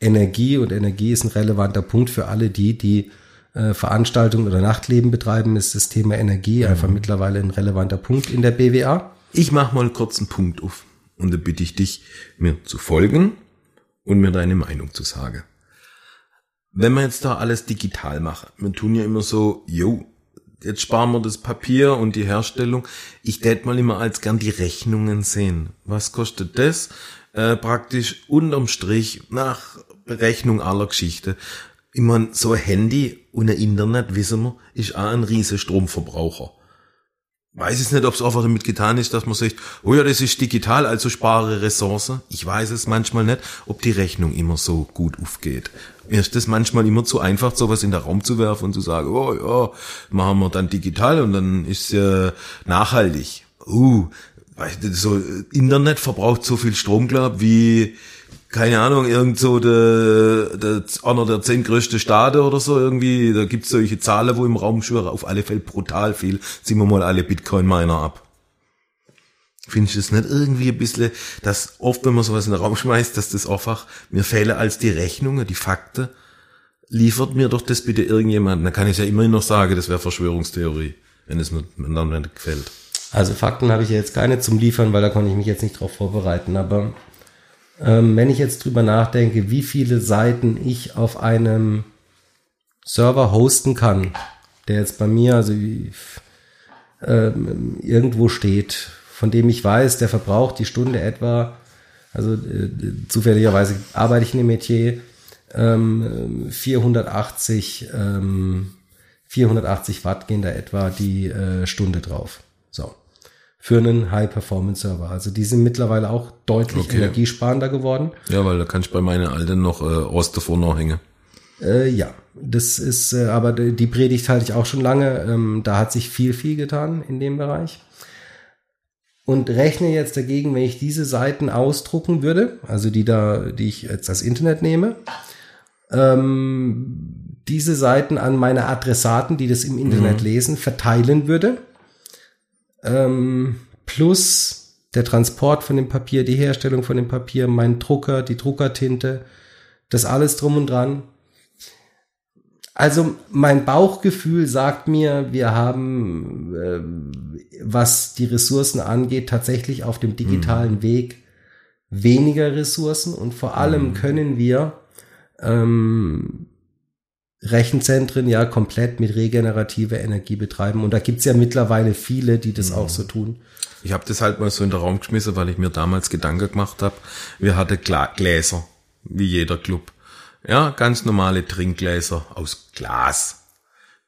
Energie und Energie ist ein relevanter Punkt für alle die, die äh, Veranstaltungen oder Nachtleben betreiben, ist das Thema Energie einfach mittlerweile ein relevanter Punkt in der BWA. Ich mache mal kurz einen Punkt auf und da bitte ich dich, mir zu folgen und mir deine Meinung zu sagen. Wenn wir jetzt da alles digital machen, wir tun ja immer so, jo, jetzt sparen wir das Papier und die Herstellung. Ich tät mal immer als gern die Rechnungen sehen. Was kostet das? Äh, praktisch unterm Strich nach Berechnung aller Geschichte. Ich mein, so ein Handy und ein Internet, wissen wir, ist auch ein riesen Stromverbraucher. Weiß es nicht, ob es einfach damit getan ist, dass man sagt, oh ja, das ist digital, also spare Ressource. Ich weiß es manchmal nicht, ob die Rechnung immer so gut aufgeht. Mir ist das manchmal immer zu einfach, sowas in den Raum zu werfen und zu sagen, oh ja, machen wir dann digital und dann ist ja nachhaltig. Uh, so Internet verbraucht so viel Strom, glaub, wie keine Ahnung, irgend so der, der, einer der zehn größte Staaten oder so irgendwie, da gibt's solche Zahlen, wo im Raum schwören, auf alle Fälle brutal viel, ziehen wir mal alle Bitcoin-Miner ab. Findest du das nicht irgendwie ein bisschen, dass oft, wenn man sowas in den Raum schmeißt, dass das einfach mir fehlen als die Rechnungen, die Fakten, liefert mir doch das bitte irgendjemand. Dann kann ich ja immerhin noch sagen, das wäre Verschwörungstheorie, wenn es mir dann nicht gefällt. Also Fakten habe ich ja jetzt keine zum Liefern, weil da konnte ich mich jetzt nicht drauf vorbereiten. Aber ähm, wenn ich jetzt drüber nachdenke, wie viele Seiten ich auf einem Server hosten kann, der jetzt bei mir also ähm, irgendwo steht, von dem ich weiß, der verbraucht die Stunde etwa, also äh, zufälligerweise arbeite ich in dem Metier, ähm, 480, ähm, 480 Watt gehen da etwa die äh, Stunde drauf. So. Für einen High-Performance-Server. Also die sind mittlerweile auch deutlich Okay. energiesparender geworden. Ja, weil da kann ich bei meinen Alten noch äh, Rost davor noch hängen. Äh, ja, das ist, äh, aber die die Predigt halte ich auch schon lange. Ähm, da hat sich viel, viel getan in dem Bereich. Und rechne jetzt dagegen, wenn ich diese Seiten ausdrucken würde, also die da, die ich jetzt als Internet nehme, ähm, diese Seiten an meine Adressaten, die das im Internet lesen, verteilen würde, ähm, plus der Transport von dem Papier, die Herstellung von dem Papier, mein Drucker, die Druckertinte, das alles drum und dran. Also mein Bauchgefühl sagt mir, wir haben, äh, was die Ressourcen angeht, tatsächlich auf dem digitalen Weg weniger Ressourcen und vor allem können wir ähm, Rechenzentren ja komplett mit regenerativer Energie betreiben. Und da gibt's ja mittlerweile viele, die das auch so tun. Ich habe das halt mal so in den Raum geschmissen, weil ich mir damals Gedanken gemacht habe. Wir hatten Gläser, wie jeder Club. Ja, ganz normale Trinkgläser aus Glas.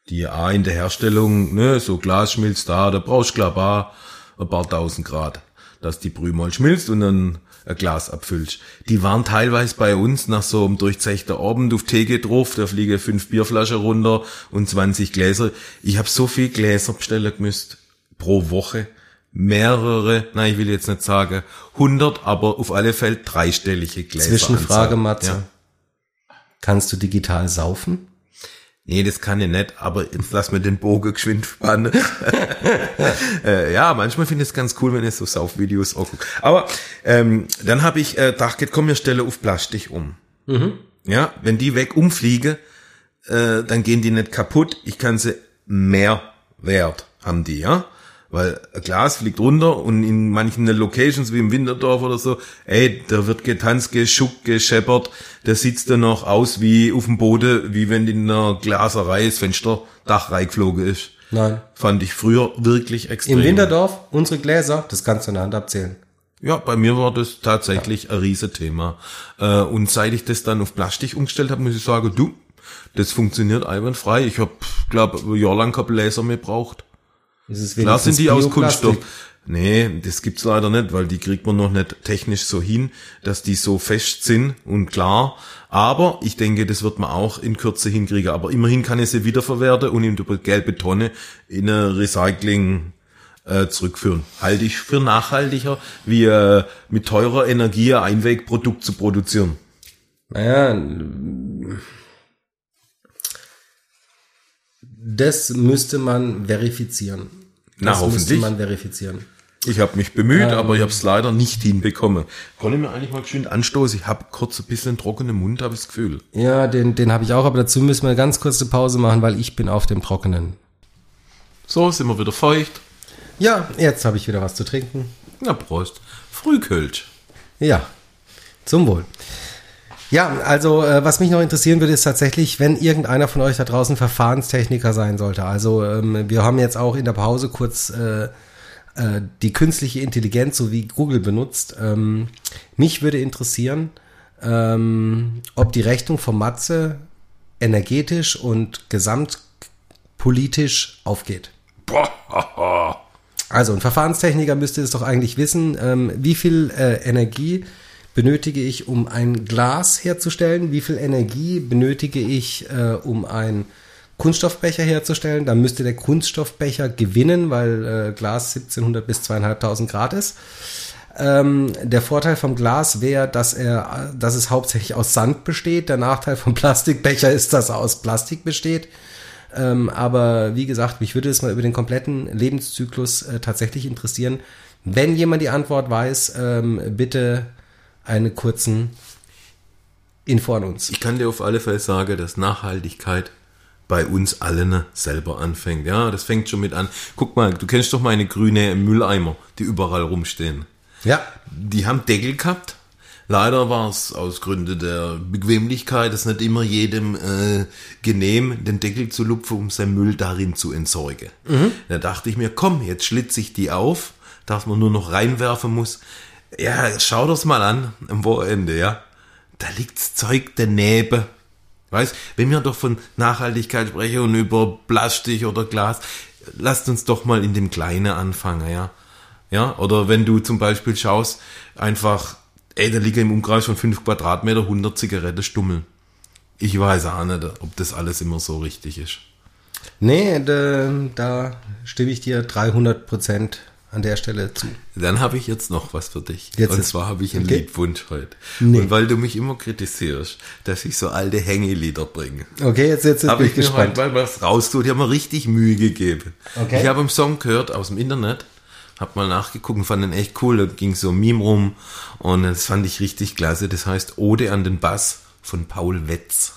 Die auch in der Herstellung, ne, so Glas schmilzt da, da brauchst du glaub auch ein paar tausend Grad, dass die Brühe mal schmilzt und dann ein Glas abfüllst. Die waren teilweise bei uns nach so einem durchzechten Abend auf Theke drauf, da fliegen fünf Bierflaschen runter und 20 Gläser. Ich habe so viel Gläser bestellen gemüsst pro Woche. Mehrere, nein, ich will jetzt nicht sagen 100, aber auf alle Fälle dreistellige Gläser. Zwischenfrage. Matze. Ja. Kannst du digital saufen? Nee, das kann ich nicht, aber jetzt lass mir den Bogen geschwind spannen. äh, ja, manchmal finde ich es ganz cool, wenn ich so Saufvideos auch gucke. Aber ähm, dann habe ich äh, gedacht, komm, wir stelle auf Plastik um. Ja, wenn die weg umfliegen, äh, dann gehen die nicht kaputt. Ich kann sie mehr Wert haben die, ja. Weil Glas fliegt runter und in manchen Locations wie im Winterdorf oder so, ey, da wird getanzt, geschuckt, gescheppert, der sitzt dann noch aus wie auf dem Boden, wie wenn in einer Glaserei das Fensterdach reingeflogen ist. Nein. Fand ich früher wirklich extrem. Im Winterdorf, unsere Gläser, das kannst du in der Hand abzählen. Ja, bei mir war das tatsächlich ein Riesenthema. Äh, und seit ich das dann auf Plastik umgestellt habe, muss ich sagen, du, das funktioniert einwandfrei. Ich habe, glaube ein Jahr lang kein Bläser mehr braucht. Klar sind die aus. Kunststoff. Nee, das gibt's leider nicht, weil die kriegt man noch nicht technisch so hin, dass die so fest sind und klar. Aber ich denke, das wird man auch in Kürze hinkriegen. Aber immerhin kann ich sie wiederverwerten und in die gelbe Tonne in eine Recycling äh, zurückführen. Halte ich für nachhaltiger, wie äh, mit teurer Energie ein Einwegprodukt zu produzieren. Naja, das müsste man verifizieren. Na, das hoffentlich. müsste man verifizieren. Ich habe mich bemüht, ähm, aber ich habe es leider nicht hinbekommen. Konnte mir eigentlich mal geschwind anstoßen. Ich habe kurz ein bisschen trockenen Mund, habe ich das Gefühl. Ja, den, den habe ich auch, aber dazu müssen wir ganz kurz eine Pause machen, weil ich bin auf dem Trockenen. So, sind wir wieder feucht. Ja, jetzt habe ich wieder was zu trinken. Na, Prost. Frühkölsch. Ja, zum Wohl. Ja, also äh, was mich noch interessieren würde, ist tatsächlich, wenn irgendeiner von euch da draußen Verfahrenstechniker sein sollte. Also ähm, wir haben jetzt auch in der Pause kurz äh, äh, die künstliche Intelligenz sowie Google benutzt. Ähm, mich würde interessieren, ähm, ob die Rechnung von Matze energetisch und gesamtpolitisch aufgeht. Also ein Verfahrenstechniker müsste es doch eigentlich wissen, ähm, wie viel äh, Energie benötige ich, um ein Glas herzustellen, wie viel Energie benötige ich, äh, um ein Kunststoffbecher herzustellen. Dann müsste der Kunststoffbecher gewinnen, weil äh, Glas 1700 bis 2500 Grad ist. Ähm, der Vorteil vom Glas wäre, dass dass es hauptsächlich aus Sand besteht. Der Nachteil vom Plastikbecher ist, dass er aus Plastik besteht. Ähm, aber wie gesagt, mich würde es mal über den kompletten Lebenszyklus äh, tatsächlich interessieren. Wenn jemand die Antwort weiß, ähm, bitte einen kurzen Info an uns. Ich kann dir auf alle Fälle sagen, dass Nachhaltigkeit bei uns allen selber anfängt. Ja, das fängt schon mit an. Guck mal, du kennst doch meine grüne Mülleimer, die überall rumstehen. Ja. Die haben Deckel gehabt. Leider war es aus Gründen der Bequemlichkeit, es nicht immer jedem äh, genehm, den Deckel zu lupfen, um sein Müll darin zu entsorgen. Mhm. Da dachte ich mir, komm, jetzt schlitze ich die auf, dass man nur noch reinwerfen muss. Ja, schau das mal an am Wochenende, ja. Da liegt's Zeug daneben. Weißt, wenn wir doch von Nachhaltigkeit sprechen und über Plastik oder Glas, lasst uns doch mal in dem Kleinen anfangen, ja. Ja, oder wenn du zum Beispiel schaust, einfach, ey, da liegen im Umkreis von 5 Quadratmeter 100 Zigaretten stummeln. Ich weiß auch nicht, ob das alles immer so richtig ist. Nee, da, da stimme ich dir 300 Prozent an der Stelle zu. Dann habe ich jetzt noch was für dich. Jetzt und zwar habe ich einen okay. Liedwunsch heute. Nee. Und weil du mich immer kritisierst, dass ich so alte Hängelieder bringe. Okay, jetzt, jetzt, jetzt Habe ich ich mir gespannt. heute mal was raustut. Ich habe mir richtig Mühe gegeben. Okay. Ich habe einen Song gehört aus dem Internet, habe mal nachgeguckt und fand den echt cool. Da ging so ein Meme rum und das fand ich richtig klasse. Das heißt Ode an den Bass von Paul Wetz.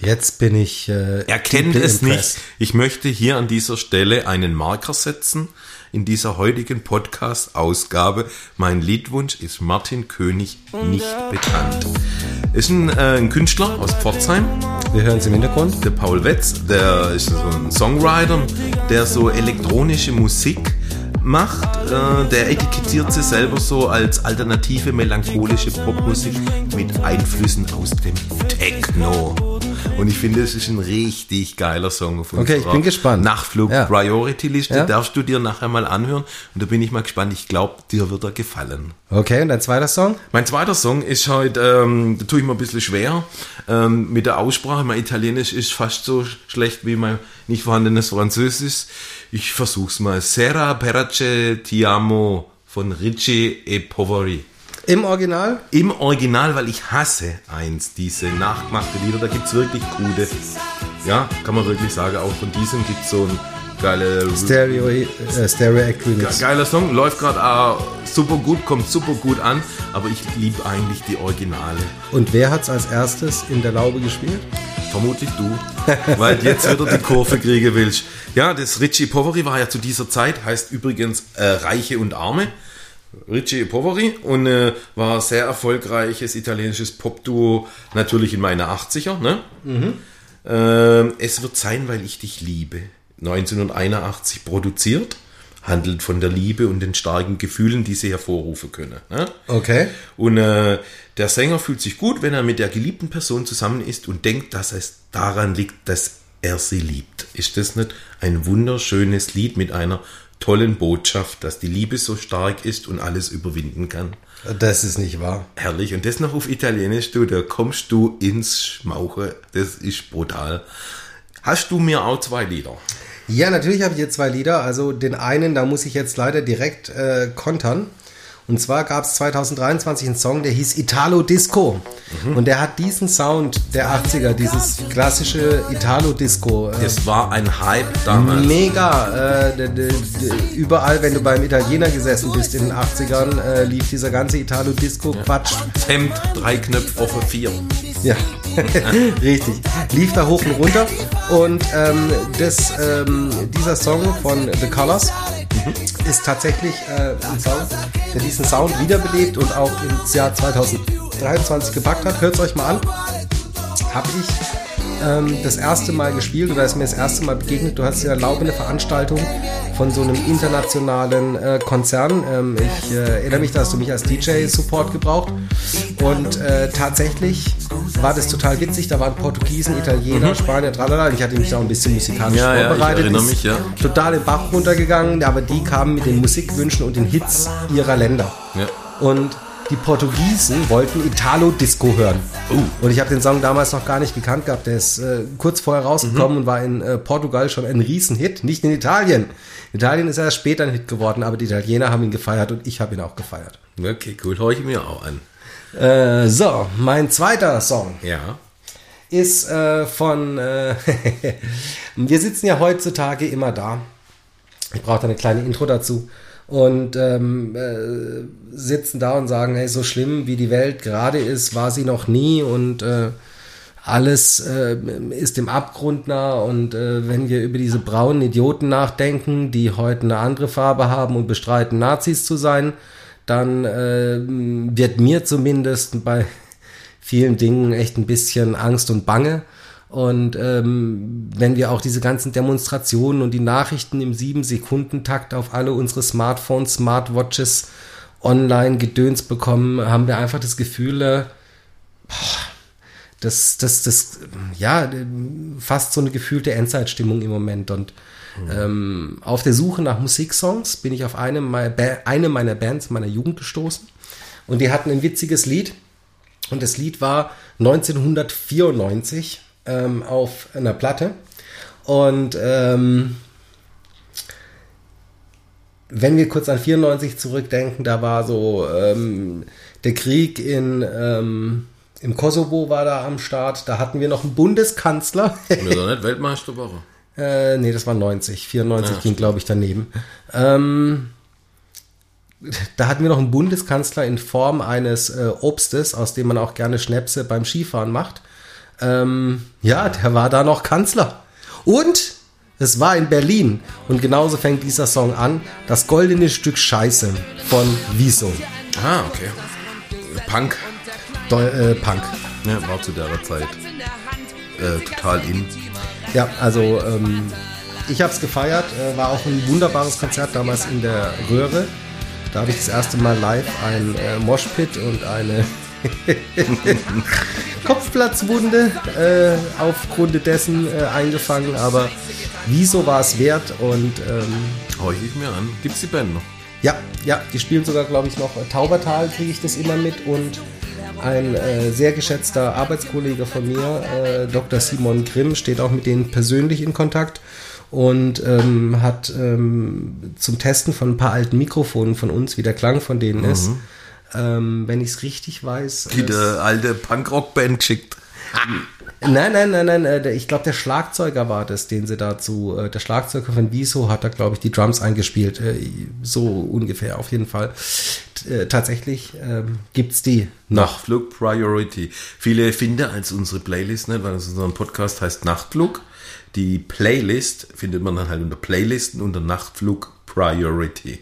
Jetzt bin ich. Äh, Er kennt deeply es impressed. nicht. Ich möchte hier an dieser Stelle einen Marker setzen. In dieser heutigen Podcast-Ausgabe. Mein Liedwunsch ist Martin König nicht bekannt. Ist ein, äh, ein Künstler aus Pforzheim, Wir hören es im Hintergrund. der Paul Wetz. Der ist so ein Songwriter, der so elektronische Musik macht. Äh, der etikettiert sie selber so als alternative melancholische Popmusik mit Einflüssen aus dem Techno. Und ich finde, es ist ein richtig geiler Song auf Okay, ich unserer bin gespannt. Nachflug Ja. Priority Liste. Ja. Darfst du dir nachher mal anhören. Und da bin ich mal gespannt. Ich glaube, dir wird er gefallen. Okay, und dein zweiter Song? Mein zweiter Song ist heute, ähm, da tue ich mir ein bisschen schwer ähm, mit der Aussprache. Mein Italienisch ist fast so schlecht wie mein nicht vorhandenes Französisch. Ich versuch's mal. Sera Perace Ti Amo von Ricci e Poveri. Im Original? Im Original, weil ich hasse eins, diese nachgemachte Lieder, da gibt's wirklich gute. Ja, kann man wirklich sagen, auch von diesem gibt's so ein geile Stereo, äh, Stereo Act Remix. Geiler Song, läuft gerade auch super gut, kommt super gut an, aber ich liebe eigentlich die Originale. Und wer hat's als erstes in der Laube gespielt? Vermutlich du, weil jetzt wieder die Kurve kriegen willst. Ja, das Ricci Poveri war ja zu dieser Zeit, heißt übrigens äh, Reiche und Arme. Ricci Poveri und äh, war sehr erfolgreiches italienisches Popduo, natürlich in meiner 80er. Ne? Ähm, es wird sein, weil ich dich liebe. 1981 produziert, handelt von der Liebe und den starken Gefühlen, die sie hervorrufen können. Ne? Okay. Und äh, der Sänger fühlt sich gut, wenn er mit der geliebten Person zusammen ist und denkt, dass es daran liegt, dass er sie liebt. Ist das nicht ein wunderschönes Lied mit einer tollen Botschaft, dass die Liebe so stark ist und alles überwinden kann? Das ist nicht wahr. Herrlich. Und das noch auf Italienisch, du, da kommst du ins Schmauche. Das ist brutal. Hast du mir auch zwei Lieder? Ja, natürlich habe ich hier zwei Lieder. Also den einen, da muss ich jetzt leider direkt äh, kontern. Und zwar gab es 2023 einen Song, der hieß Italo Disco. Und der hat diesen Sound der 80er, dieses klassische Italo Disco. Äh, Es war ein Hype damals. Mega. Äh, überall, wenn du beim Italiener gesessen bist in den 80ern, äh, lief dieser ganze Italo-Disco-Quatsch. Hemd, drei Knöpfe, Woche vier. Ja, richtig. Lief da hoch und runter. Und ähm, das, ähm, dieser Song von The Colors ist tatsächlich äh, ein Song, der diesen Sound wiederbelebt und auch ins Jahr 2023 gepackt hat. Hört es euch mal an. Habe ich ähm, das erste Mal gespielt oder ist mir das erste Mal begegnet. Du hast ja laufende Veranstaltung von so einem internationalen äh, Konzern. Ähm, ich äh, erinnere mich, da hast du mich als DJ-Support gebraucht. Und äh, tatsächlich war das total witzig. Da waren Portugiesen, Italiener, Spanier, tralala. Ich hatte mich da auch ein bisschen musikalisch Mhm. Ja, ja, ich vorbereitet. erinnere Ist mich, ja. Total den Bach runtergegangen, aber die kamen mit den Musikwünschen und den Hits ihrer Länder. Ja. Und die Portugiesen wollten Italo-Disco hören. Und ich habe den Song damals noch gar nicht gekannt gehabt. Der ist äh, kurz vorher rausgekommen und war in äh, Portugal schon ein Riesenhit, nicht in Italien. In Italien ist er erst später ein Hit geworden, aber die Italiener haben ihn gefeiert und ich habe ihn auch gefeiert. Okay, cool. Hör ich mir auch an. Äh, so, mein zweiter Song Ja. ist äh, von. Äh, wir sitzen ja heutzutage immer da. Ich brauche da eine kleine Intro dazu. Und ähm, äh, sitzen da und sagen, hey, so schlimm wie die Welt gerade ist, war sie noch nie und äh, alles äh, ist dem Abgrund nah. Und äh, wenn wir über diese braunen Idioten nachdenken, die heute eine andere Farbe haben und bestreiten, Nazis zu sein, dann äh, wird mir zumindest bei vielen Dingen echt ein bisschen Angst und Bange. Und ähm, wenn wir auch diese ganzen Demonstrationen und die Nachrichten im sieben Sekunden Takt auf alle unsere Smartphones, Smartwatches online gedöns bekommen, haben wir einfach das Gefühl, äh, das, das, das, ja, fast so eine gefühlte Endzeitstimmung im Moment. Und ähm, auf der Suche nach Musiksongs bin ich auf eine, Ba- eine meiner Bands meiner Jugend gestoßen. Und die hatten ein witziges Lied. Und das Lied war 1994 ähm, auf einer Platte. Und ähm, wenn wir kurz an 94 zurückdenken, da war so ähm, der Krieg in ähm, im Kosovo war da am Start. Da hatten wir noch einen Bundeskanzler. Wir doch nicht Weltmeister. Äh, nee, das war 90. 94 Ja, ging, glaube ich, daneben. Ähm, da hatten wir noch einen Bundeskanzler in Form eines äh, Obstes, aus dem man auch gerne Schnäpse beim Skifahren macht. Ähm, ja, der war da noch Kanzler. Und es war in Berlin. Und genauso fängt dieser Song an. Das goldene Stück Scheiße von Wieso. Ah, okay. Punk. Deu äh, Punk. Ja, war zu der Zeit äh, total in. Ja, also ähm, ich habe es gefeiert, äh, war auch ein wunderbares Konzert damals in der Röhre. Da habe ich das erste Mal live ein äh, Moshpit und eine Kopfplatzwunde äh, aufgrund dessen äh, eingefangen, aber wieso war es wert und ähm, Hör ich mir an. Gibt's die Band noch? ja, ja, die spielen sogar, glaube ich, noch äh, Taubertal, kriege ich das immer mit und ein äh, sehr geschätzter Arbeitskollege von mir, äh, Dr. Simon Grimm, steht auch mit denen persönlich in Kontakt und ähm, hat ähm, zum Testen von ein paar alten Mikrofonen von uns, wie der Klang von denen ist, ähm, wenn ich es richtig weiß. Die es- der alte Punkrock-Band geschickt. Nein, nein, nein, nein. äh, Ich glaube, der Schlagzeuger war das, den sie dazu. äh, Der Schlagzeuger von Wieso hat da, glaube ich, die Drums eingespielt. äh, So ungefähr, auf jeden Fall. Äh, Tatsächlich ähm, gibt's die noch. Nachtflug Priority. Viele finden als unsere Playlist nicht, weil unser Podcast heißt Nachtflug. Die Playlist findet man dann halt unter Playlisten unter Nachtflug Priority.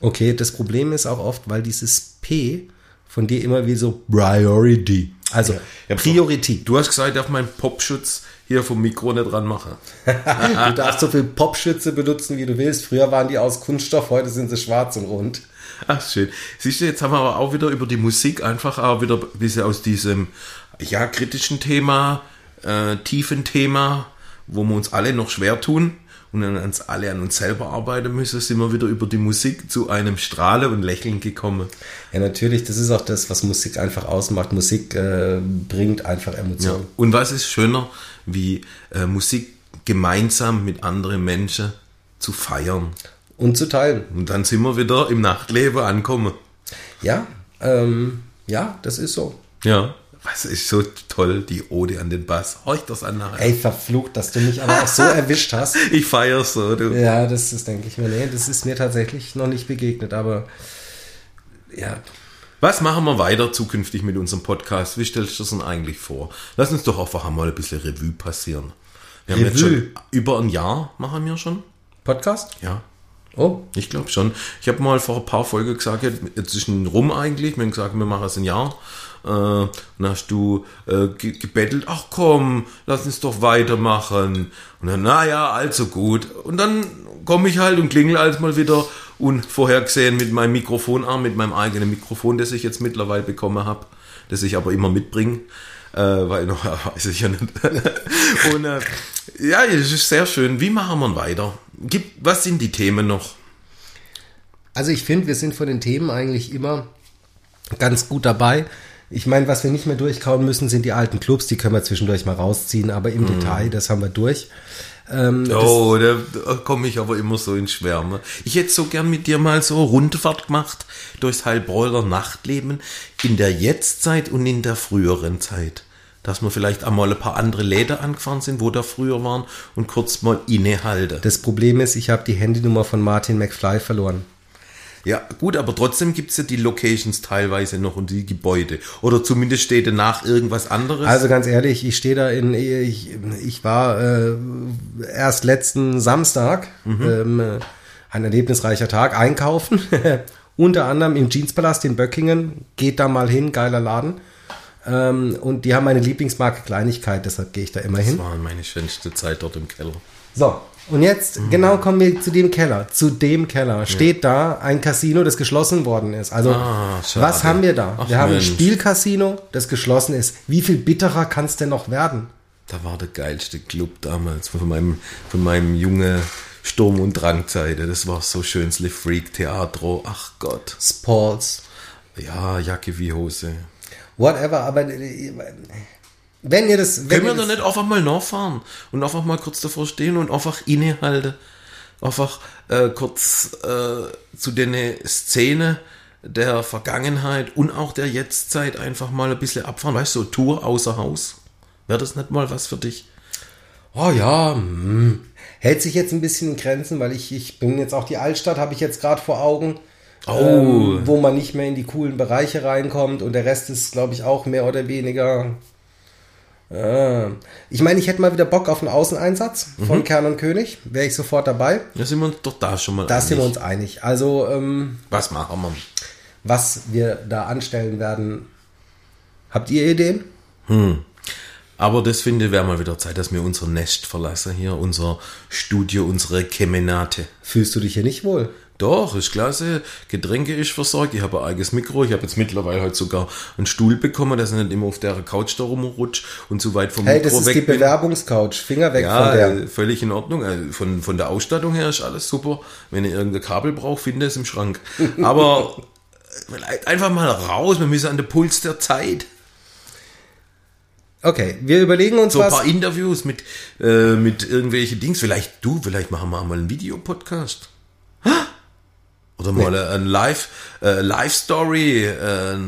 Okay, das Problem ist auch oft, weil dieses P von dir immer wie so Priority. Also Ja, Priorität. Du hast gesagt, ich darf meinen Popschutz hier vom Mikro nicht dran machen. Du darfst so viel Popschütze benutzen, wie du willst. Früher waren die aus Kunststoff, heute sind sie schwarz und rund. Ach, schön. Siehst du, jetzt haben wir aber auch wieder über die Musik einfach auch wieder ein bisschen aus diesem, ja, kritischen Thema, äh, tiefen Thema, wo wir uns alle noch schwer tun und dann uns alle an uns selber arbeiten müssen, sind wir wieder über die Musik zu einem Strahlen und Lächeln gekommen. Ja, natürlich, das ist auch das, was Musik einfach ausmacht. Musik äh, bringt einfach Ja. Emotionen. Und was ist schöner, wie äh, Musik gemeinsam mit anderen Menschen zu feiern? Und zu teilen. Und dann sind wir wieder im Nachtleben ankommen. Ja, ähm, ja, das ist so. Ja. Was ist so toll, die Ode an den Bass. Horch das an nachher. Ey, verflucht, dass du mich aber auch so erwischt hast. Ich feier's so, du. Ja, das ist, denke ich mir, nee, das ist mir tatsächlich noch nicht begegnet, aber ja. Was machen wir weiter zukünftig mit unserem Podcast? Wie stellst du das denn eigentlich vor? Lass uns doch einfach mal ein bisschen Revue passieren. Wir haben jetzt Revue? schon über ein Jahr, machen wir schon. Podcast? Ja, Oh, ich glaube schon. Ich habe mal vor ein paar Folgen gesagt, jetzt ist ein rum eigentlich. Wir haben gesagt, wir machen es ein Jahr. Äh, dann hast du äh, ge gebettelt, ach komm, lass uns doch weitermachen. Und dann, naja, also gut. Und dann komme ich halt und klingel als mal wieder unvorhergesehen mit meinem Mikrofonarm, mit meinem eigenen Mikrofon, das ich jetzt mittlerweile bekommen habe, das ich aber immer mitbringe. Äh, weil noch weiß ich ja nicht. und äh, ja, es ist sehr schön. Wie machen wir weiter? Gibt, was sind die Themen noch? Also ich finde, wir sind von den Themen eigentlich immer ganz gut dabei. Ich meine, was wir nicht mehr durchkauen müssen, sind die alten Clubs, die können wir zwischendurch mal rausziehen, aber im Detail, das haben wir durch. Ähm, Oh, da, da komme ich aber immer so in Schwärme. Ich hätte so gern mit dir mal so Rundfahrt gemacht durchs Heilbräuler Nachtleben in der Jetztzeit und in der früheren Zeit. Dass wir vielleicht einmal ein paar andere Läden angefahren sind, wo da früher waren und kurz mal innehalten. das Problem ist, ich habe die Handynummer von Martin McFly verloren. Ja, gut, aber trotzdem gibt's ja die Locations teilweise noch und die Gebäude. Oder zumindest steht danach irgendwas anderes. Also ganz ehrlich, ich stehe da in, ich, ich war äh, erst letzten Samstag, ähm, äh, ein erlebnisreicher Tag, einkaufen, unter anderem im Jeanspalast in Böckingen, geht da mal hin, geiler Laden. Ähm, und die haben meine Lieblingsmarke Kleinigkeit, deshalb gehe ich da immer das hin. war meine schönste Zeit dort im Keller. So, und jetzt genau kommen wir zu dem Keller. Zu dem Keller steht da ein Casino, das geschlossen worden ist. Also, Ah, was haben wir da? Ach, wir haben ein Mensch. Spielcasino, das geschlossen ist. Wie viel bitterer kann es denn noch werden? Da war der geilste Club damals von meinem, von meinem junge Sturm- und Drangzeite. Das war so schön, Le Freak Theatro. Ach Gott. Spalls, Ja, Jacke wie Hose. whatever, aber äh, wenn ihr das, wenn Können wir das, nicht einfach mal nachfahren und einfach mal kurz davor stehen und einfach innehalten? Einfach äh, kurz äh, zu den Szene der Vergangenheit und auch der Jetztzeit einfach mal ein bisschen abfahren. Weißt du, so Tour außer Haus. Wäre das nicht mal was für dich? oh ja, hm, hält sich jetzt ein bisschen in Grenzen, weil ich, ich bin jetzt auch die Altstadt, habe ich jetzt gerade vor Augen. Oh. Ähm, wo man nicht mehr in die coolen Bereiche reinkommt und der Rest ist, glaube ich, auch mehr oder weniger. Äh, ich meine, ich hätte mal wieder Bock auf einen Außeneinsatz Mhm. von Kern und König. Wäre ich sofort dabei. Da sind wir uns doch da schon mal Da sind wir einig. uns einig. Also, ähm, Was machen wir? was wir da anstellen werden. Habt ihr Ideen? Aber das finde ich, wäre mal wieder Zeit, dass wir unser Nest verlassen hier, unser Studio, unsere Kemenate. Fühlst du dich hier nicht wohl? Doch, ist klasse. Getränke ist versorgt. Ich habe ein eigenes Mikro. Ich habe jetzt mittlerweile halt sogar einen Stuhl bekommen, dass ich nicht immer auf der Couch da rumrutsche und zu weit vom Hey, Mikro das ist weg die bin. Bewerbungscouch. Finger weg Ja, von der. äh, völlig in Ordnung. Äh, Von, von der Ausstattung her ist alles super. Wenn ihr irgendein Kabel braucht, finde es im Schrank. Aber äh, einfach mal raus. Wir müssen an den Puls der Zeit. Okay, wir überlegen uns So ein was. paar Interviews mit, äh, mit irgendwelchen Dings. Vielleicht du, vielleicht machen wir mal einen Videopodcast. Oder mal ein Live, äh, Live-Story äh,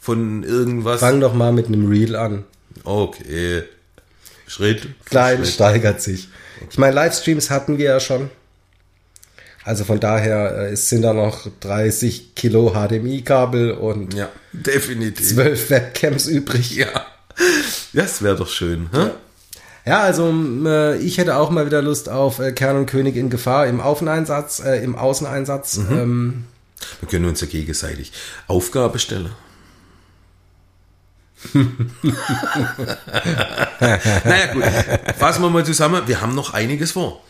von irgendwas. Fang doch mal mit einem Reel an. Okay. Schritt. Klein Schritt. steigert sich. Ich meine, Livestreams hatten wir ja schon. Also von daher äh, es sind da noch 30 Kilo HDMI-Kabel und Ja, definitiv. 12 Webcams übrig. Ja. Das wäre doch schön. Hä? Ja, also m, äh, ich hätte auch mal wieder Lust auf äh, Kern und König in Gefahr im Außeneinsatz, äh, im Außeneinsatz. Ähm, Wir können uns ja gegenseitig Aufgabe stellen. naja gut, fassen wir mal zusammen. Wir haben noch einiges vor.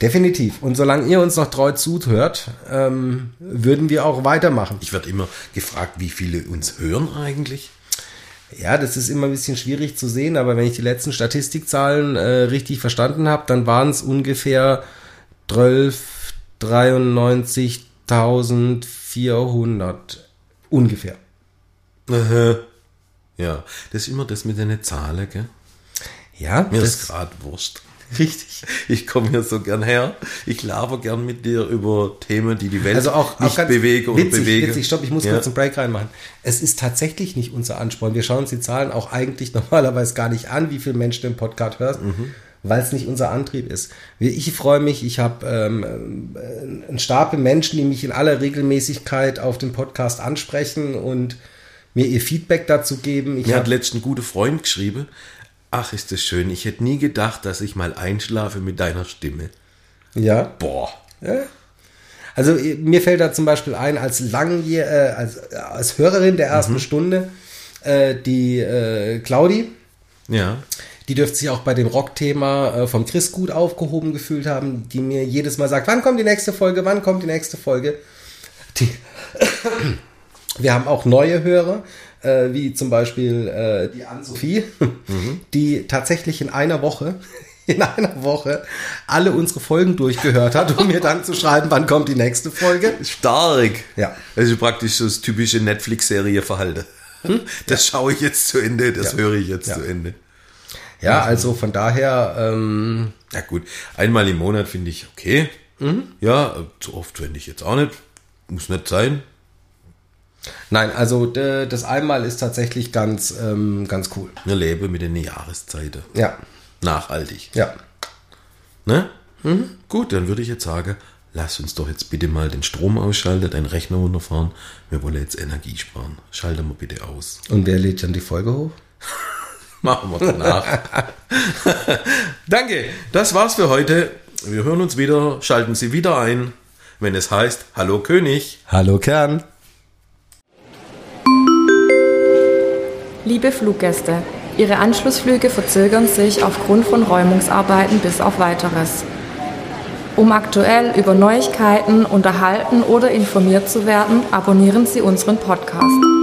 definitiv. Und solange ihr uns noch treu zuhört, ähm, würden wir auch weitermachen. Ich werde immer gefragt, wie viele uns hören eigentlich. Ja, das ist immer ein bisschen schwierig zu sehen, aber wenn ich die letzten Statistikzahlen äh, richtig verstanden habe, dann waren es ungefähr 12, 93.400 ungefähr. Ja, das ist immer das mit den Zahlen, gell? Ja, Mir ist gerade Wurst. Richtig. Ich komme hier so gern her. Ich laber gern mit dir über Themen, die die Welt Also auch, nicht auch oder witzig, bewegen. Witzig, stopp, ich muss Ja. kurz einen Break reinmachen. Es ist tatsächlich nicht unser Ansporn. Wir schauen uns die Zahlen auch eigentlich normalerweise gar nicht an, wie viele Menschen den Podcast hören, Mhm. weil es nicht unser Antrieb ist. Ich freue mich, ich habe ähm, äh, einen Stapel Menschen, die mich in aller Regelmäßigkeit auf den Podcast ansprechen und mir ihr Feedback dazu geben. Ich Mir hat letztens ein guter Freund geschrieben. Ach, ist das schön. Ich hätte nie gedacht, dass ich mal einschlafe mit deiner Stimme. ja. Boah. Also äh, mir fällt da zum Beispiel ein, als Langjähr, äh, als, äh, als Hörerin der Mhm. ersten Stunde, äh, die äh, Claudi, Ja. die dürfte sich auch bei dem Rock-Thema äh, vom Chris gut aufgehoben gefühlt haben, die mir jedes Mal sagt, wann kommt die nächste Folge, wann kommt die nächste Folge. Die Wir haben auch neue Hörer, äh, wie zum Beispiel äh, die Ann-Sophie, die tatsächlich in einer Woche, in einer Woche alle unsere Folgen durchgehört hat, um mir dann zu schreiben, wann kommt die nächste Folge. Stark. Ja. Das ist praktisch so das typische Netflix-Serie-Verhalten. Das schaue ich jetzt zu Ende, das Ja. höre ich jetzt Ja. zu Ende. Ja, also von daher, ähm, Ja gut, einmal im Monat finde ich okay. Mhm. Ja, zu oft finde ich jetzt auch nicht. Muss nicht sein. Nein, also das einmal ist tatsächlich ganz, ähm, ganz cool. Wir leben mit den Jahreszeiten. Ja, Nachhaltig. ja. Ne? Gut, dann würde ich jetzt sagen, lass uns doch jetzt bitte mal den Strom ausschalten, deinen Rechner runterfahren. Wir wollen jetzt Energie sparen. Schalte mal bitte aus. Und wer lädt dann die Folge hoch? Machen wir danach. Danke, das war's für heute. Wir hören uns wieder. Schalten Sie wieder ein, wenn es heißt Hallo König. Hallo Kern. Liebe Fluggäste, Ihre Anschlussflüge verzögern sich aufgrund von Räumungsarbeiten bis auf weiteres. Um aktuell über Neuigkeiten unterhalten oder informiert zu werden, abonnieren Sie unseren Podcast.